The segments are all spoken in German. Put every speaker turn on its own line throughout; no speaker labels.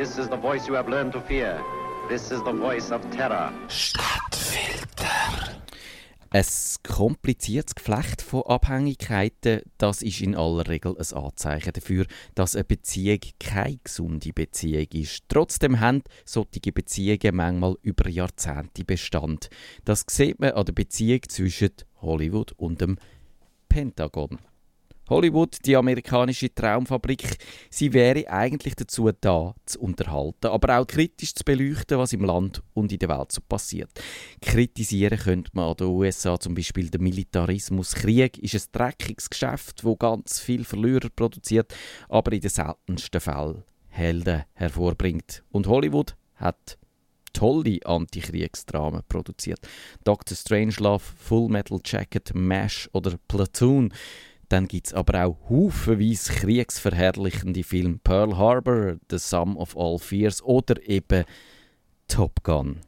This is the voice you have learned to fear. This is the voice of terror.
Stadtfilter. Ein kompliziertes Geflecht von Abhängigkeiten, das ist in aller Regel ein Anzeichen dafür, dass eine Beziehung keine gesunde Beziehung ist. Trotzdem haben solche Beziehungen manchmal über Jahrzehnte Bestand. Das sieht man an der Beziehung zwischen Hollywood und dem Pentagon. Hollywood, die amerikanische Traumfabrik, sie wäre eigentlich dazu da, zu unterhalten, aber auch kritisch zu beleuchten, was im Land und in der Welt so passiert. Kritisieren könnte man an den USA zum Beispiel den Militarismus. Krieg ist ein dreckiges Geschäft, wo ganz viel Verlierer produziert, aber in den seltensten Fällen Helden hervorbringt. Und Hollywood hat tolle Antikriegsdramen produziert. Dr. Strangelove, Full Metal Jacket, MASH oder Platoon. Dann gibt es aber auch haufenweise kriegsverherrlichende Filme. Pearl Harbor, The Sum of All Fears oder eben Top Gun.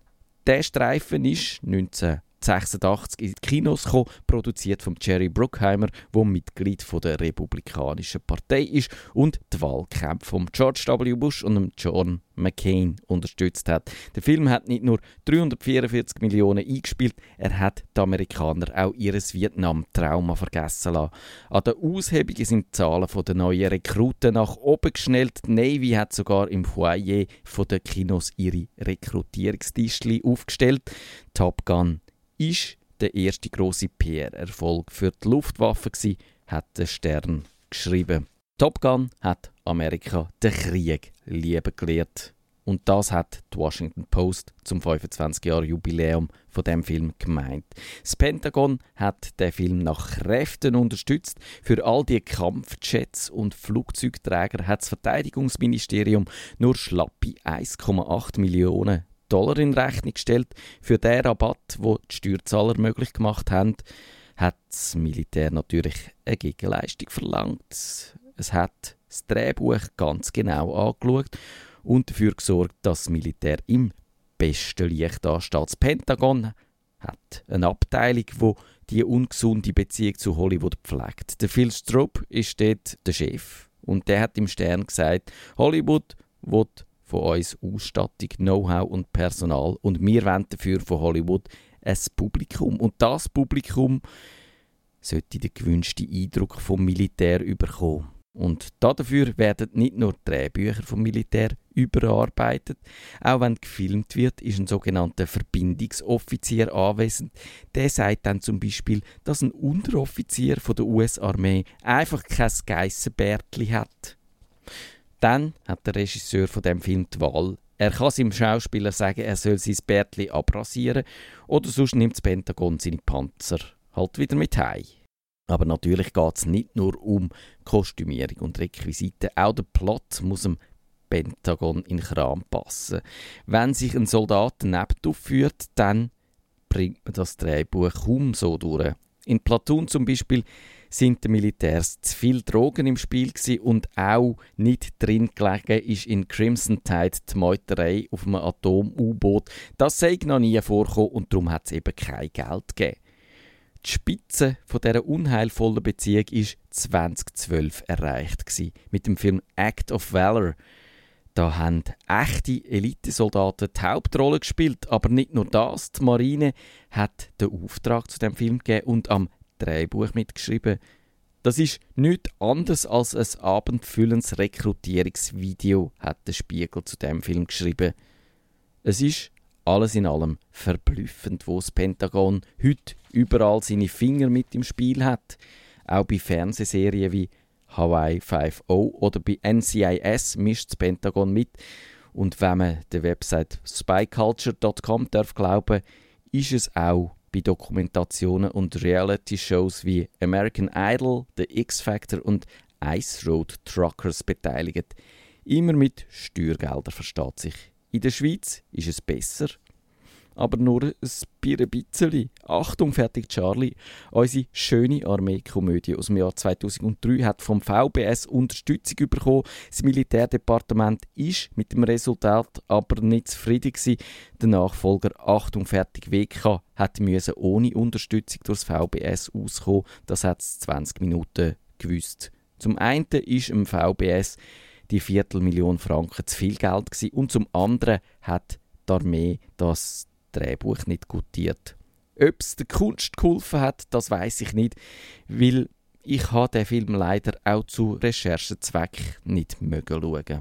Der Streifen ist 19 1986 in die Kinos gekommen, produziert von Jerry Bruckheimer, der Mitglied von der Republikanischen Partei ist und die Wahlkämpfe von George W. Bush und John McCain unterstützt hat. Der Film hat nicht nur 344 Millionen eingespielt, er hat die Amerikaner auch ihres Vietnam-Trauma vergessen lassen. An der Aushebung sind die Zahlen der neuen Rekruten nach oben geschnellt. Die Navy hat sogar im Foyer der Kinos ihre Rekrutierungstischli aufgestellt. Top Gun ist der erste große PR-Erfolg für die Luftwaffe gewesen, hat der Stern geschrieben. Top Gun hat Amerika den Krieg lieben gelehrt. Und das hat die Washington Post zum 25-Jahr-Jubiläum von dem Film gemeint. Das Pentagon hat den Film nach Kräften unterstützt. Für all die Kampfjets und Flugzeugträger hat das Verteidigungsministerium nur schlappe 1,8 Millionen Dollar in Rechnung gestellt. Für den Rabatt, wo die Steuerzahler möglich gemacht haben, hat das Militär natürlich eine Gegenleistung verlangt. Es hat das Drehbuch ganz genau angeschaut und dafür gesorgt, dass das Militär im besten Licht ansteht. Das Pentagon hat eine Abteilung, wo die ungesunde Beziehung zu Hollywood pflegt. Der Phil Stroop ist dort der Chef und der hat im Stern gesagt, Hollywood wird von uns Ausstattung, Know-how und Personal und wir wollen dafür von Hollywood ein Publikum. Und das Publikum sollte den gewünschten Eindruck vom Militär überkommen. Und dafür werden nicht nur Drehbücher vom Militär überarbeitet, auch wenn gefilmt wird, ist ein sogenannter Verbindungsoffizier anwesend. Der sagt dann zum Beispiel, dass ein Unteroffizier von der US-Armee einfach kein Geissenbärtli hat. Dann hat der Regisseur von dem Film die Wahl. Er kann seinem Schauspieler sagen, er soll sein Bärtli abrasieren oder sonst nimmt das Pentagon seine Panzer halt wieder mit heim. Aber natürlich geht es nicht nur um Kostümierung und Requisiten, auch der Plot muss dem Pentagon in Kram passen. Wenn sich ein Soldat daneben aufführt, dann bringt man das Drehbuch kaum so durch. In Platoon zum Beispiel sind den Militärs zu viel Drogen im Spiel und auch nicht drin gelegen ist in Crimson Tide die Meuterei auf einem Atom-U-Boot. Das sei noch nie vorgekommen und darum hat es eben kein Geld gegeben. Die Spitze von dieser unheilvollen Beziehung ist 2012 erreicht gewesen, mit dem Film Act of Valor. Da haben echte Elitesoldaten die Hauptrolle gespielt, aber nicht nur das. Die Marine hat den Auftrag zu dem Film gegeben und am Drehbuch mitgeschrieben. Das ist nichts anderes als ein abendfüllendes Rekrutierungsvideo, hat der Spiegel zu dem Film geschrieben. Es ist alles in allem verblüffend, wo das Pentagon heute überall seine Finger mit im Spiel hat. Auch bei Fernsehserien wie Hawaii 5.0 oder bei NCIS mischt das Pentagon mit. Und wenn man der Website spyculture.com darf glauben, ist es auch bei Dokumentationen und Reality-Shows wie American Idol, The X Factor und Ice Road Truckers beteiligt. Immer mit Steuergeldern versteht sich. In der Schweiz ist es besser aber nur ein bisschen. Achtung, fertig Charlie. Unsere schöne Armeekomödie aus dem Jahr 2003 hat vom VBS Unterstützung bekommen. Das Militärdepartement ist mit dem Resultat aber nicht zufrieden gewesen. Der Nachfolger Achtung, fertig WK hat müssen ohne Unterstützung durchs VBS auskommen. Das hat es 20 Minuten gewusst. Zum einen ist im VBS die Viertelmillion Franken zu viel Geld gewesen. Und zum anderen hat die Armee das Drehbuch nicht gutiert. Ob es der Kunst geholfen hat, das weiß ich nicht, weil ich habe den Film leider auch zu Recherchezweck nicht mögen schauen.